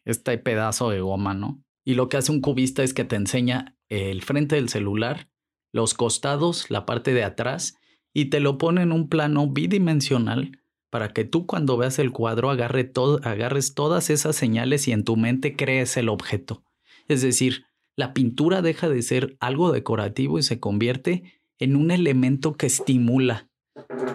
este pedazo de goma, ¿no? Y lo que hace un cubista es que te enseña el frente del celular, los costados, la parte de atrás, y te lo pone en un plano bidimensional para que tú cuando veas el cuadro agarre agarres todas esas señales y en tu mente crees el objeto. Es decir, la pintura deja de ser algo decorativo y se convierte en un elemento que estimula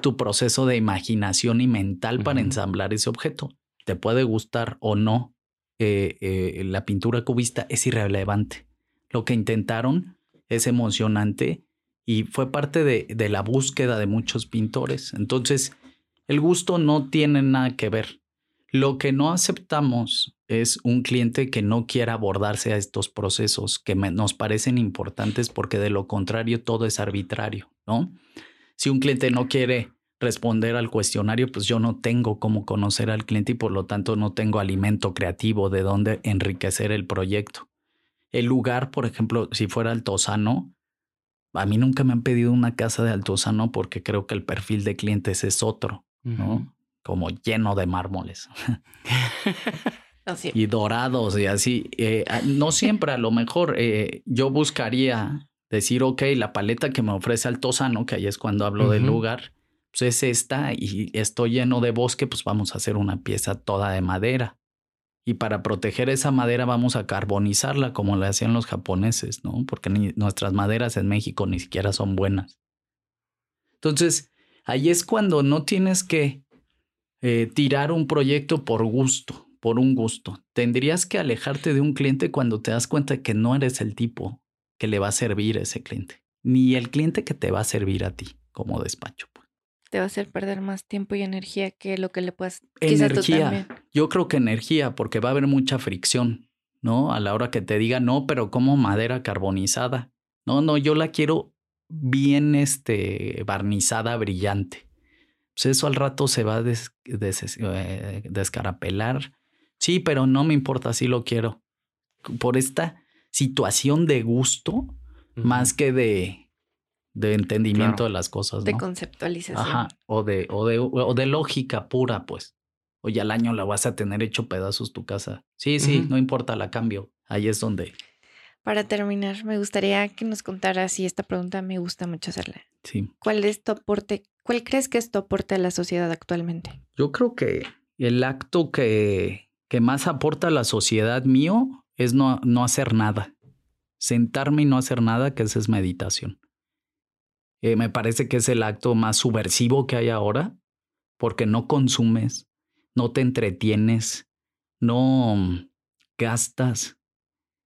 tu proceso de imaginación y mental para ensamblar ese objeto. Te puede gustar o no eh, eh, la pintura cubista, es irrelevante. Lo que intentaron es emocionante y fue parte de, de la búsqueda de muchos pintores. Entonces, el gusto no tiene nada que ver. Lo que no aceptamos es un cliente que no quiera abordarse a estos procesos que nos parecen importantes porque de lo contrario todo es arbitrario, ¿no? Si un cliente no quiere responder al cuestionario, pues yo no tengo cómo conocer al cliente y por lo tanto no tengo alimento creativo de dónde enriquecer el proyecto. El lugar, por ejemplo, si fuera Altozano, a mí nunca me han pedido una casa de Altozano porque creo que el perfil de clientes es otro. ¿No? Como lleno de mármoles. y dorados y así. Eh, no siempre, a lo mejor eh, yo buscaría decir, ok, la paleta que me ofrece Altozano, que ahí es cuando hablo del lugar, pues es esta y estoy lleno de bosque, pues vamos a hacer una pieza toda de madera. Y para proteger esa madera vamos a carbonizarla como le hacían los japoneses, ¿no? Porque nuestras maderas en México ni siquiera son buenas. Entonces, Ahí es cuando no tienes que eh, tirar un proyecto por gusto, por un gusto. Tendrías que alejarte de un cliente cuando te das cuenta que no eres el tipo que le va a servir a ese cliente, ni el cliente que te va a servir a ti como despacho. pues. Te va a hacer perder más tiempo y energía que lo que le puedas. tú Energía. Yo creo que energía, porque va a haber mucha fricción, ¿no? A la hora que te diga, no, pero como madera carbonizada. No, no, yo la quiero bien este, barnizada, brillante. Pues eso al rato se va a des- des- eh, descarapelar. Sí, pero no me importa si lo quiero. Por esta situación de gusto, más que de, de entendimiento Claro. de las cosas, De ¿no? conceptualización. Ajá, o de, o de, o de lógica pura, pues. Oye, al año la vas a tener hecho pedazos tu casa. Sí, sí, no importa, la cambio. Ahí es donde, Para terminar, me gustaría que nos contaras, y esta pregunta me gusta mucho hacerla. sí. ¿Cuál es tu aporte? ¿Cuál crees que es tu aporte a la sociedad actualmente? Yo creo que el acto que, que más aporta a la sociedad mío es no, no hacer nada. Sentarme y no hacer nada, que esa es meditación. Eh, me parece que es el acto más subversivo que hay ahora, porque no consumes, no te entretienes, no mm, gastas.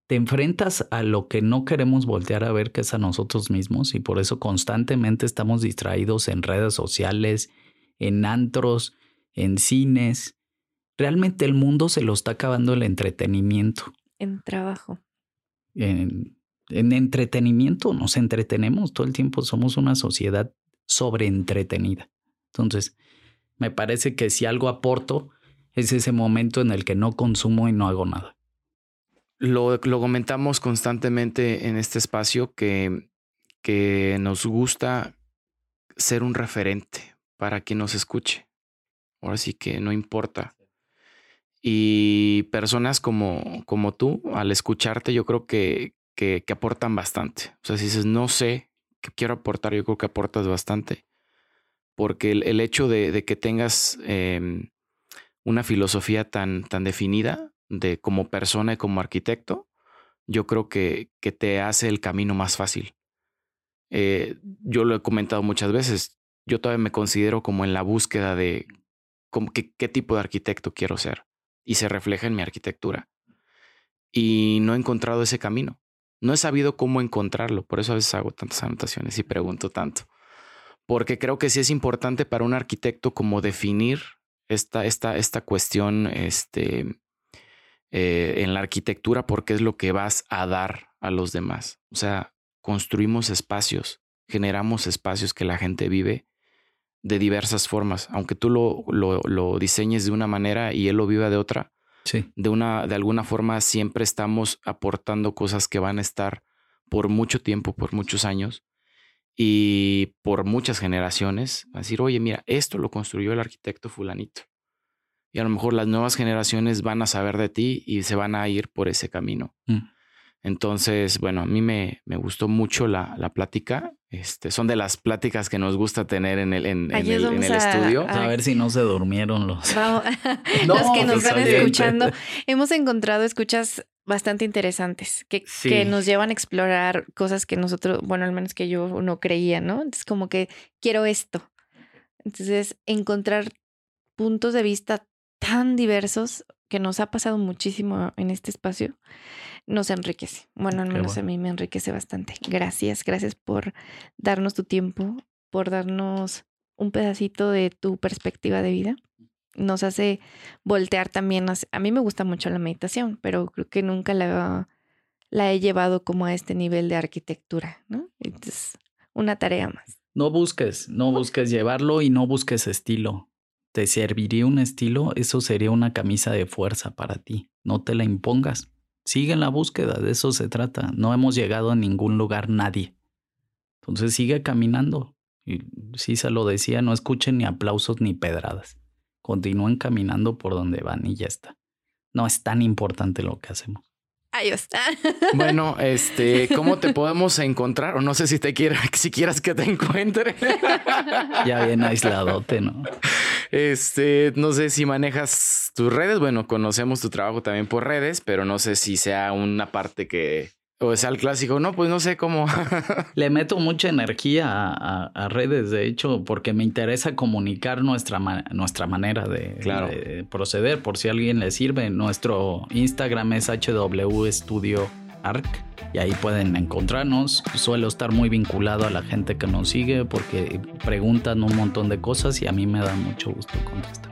Te enfrentas a lo que no queremos voltear a ver, que es a nosotros mismos, y por eso constantemente estamos distraídos en redes sociales, en antros, en cines. Realmente el mundo se lo está acabando el entretenimiento. En trabajo. En, en entretenimiento nos entretenemos todo el tiempo, somos una sociedad sobreentretenida. Entonces, me parece que si algo aporto es ese momento en el que no consumo y no hago nada. Lo, lo comentamos constantemente en este espacio que, que nos gusta ser un referente para quien nos escuche. Ahora sí que no importa. Y personas como, como tú, al escucharte, yo creo que, que, que aportan bastante. O sea, si dices, no sé qué quiero aportar, yo creo que aportas bastante. Porque el, el hecho de, de que tengas eh, una filosofía tan, tan definida de como persona y como arquitecto, yo creo que, que te hace el camino más fácil. Eh, yo lo he comentado muchas veces, yo todavía me considero como en la búsqueda de como que- qué tipo de arquitecto quiero ser y se refleja en mi arquitectura. Y no he encontrado ese camino. No he sabido cómo encontrarlo, por eso a veces hago tantas anotaciones y pregunto tanto. Porque creo que sí es importante para un arquitecto como definir esta, esta, esta cuestión este, eh, en la arquitectura porque es lo que vas a dar a los demás. O sea, construimos espacios, generamos espacios que la gente vive de diversas formas, aunque tú lo, lo, lo diseñes de una manera y él lo viva de otra, Sí, de, una, de alguna forma siempre estamos aportando cosas que van a estar por mucho tiempo, por muchos años y por muchas generaciones. A decir, oye, mira, esto lo construyó el arquitecto fulanito. Y a lo mejor las nuevas generaciones van a saber de ti y se van a ir por ese camino. Mm. Entonces, bueno, a mí me, me gustó mucho la, la plática. Este, son de las pláticas que nos gusta tener en el, en, el, en vamos el a- estudio. a- a ver si no se durmieron los. No, los que nos pues, van escuchando, hemos encontrado escuchas bastante interesantes que, Sí. que nos llevan a explorar cosas que nosotros, bueno, al menos que yo no creía, ¿no? Entonces, como que quiero esto. Entonces, encontrar puntos de vista tan diversos que nos ha pasado muchísimo en este espacio, nos enriquece. Bueno, al menos bueno. a mí me enriquece bastante. Gracias, gracias por darnos tu tiempo, por darnos un pedacito de tu perspectiva de vida. Nos hace voltear también. hacia- A mí me gusta mucho la meditación, pero creo que nunca la, la he llevado como a este nivel de arquitectura, ¿no? Entonces, una tarea más. No busques, no busques llevarlo y no busques estilo. ¿Te serviría un estilo? Eso sería una camisa de fuerza para ti. No te la impongas. Sigue en la búsqueda, de eso se trata. No hemos llegado a ningún lugar nadie. Entonces sigue caminando. Y sí se lo decía, no escuchen ni aplausos ni pedradas. Continúen caminando por donde van y ya está. No es tan importante lo que hacemos. Adiós. Bueno, este, ¿cómo te podemos encontrar? O no sé si te quiera, si quieras que te encuentre. Ya bien aisladote, ¿no? Este, no sé si manejas tus redes. Bueno, conocemos tu trabajo también por redes, pero no sé si sea una parte que, O es al clásico, no, pues no sé cómo. Le meto mucha energía a, redes, de hecho, porque me interesa comunicar nuestra, nuestra manera de, proceder. Por si a alguien le sirve, nuestro Instagram es HW Studio Arc y ahí pueden encontrarnos. Suelo estar muy vinculado a la gente que nos sigue porque preguntan un montón de cosas y a mí me da mucho gusto contestar.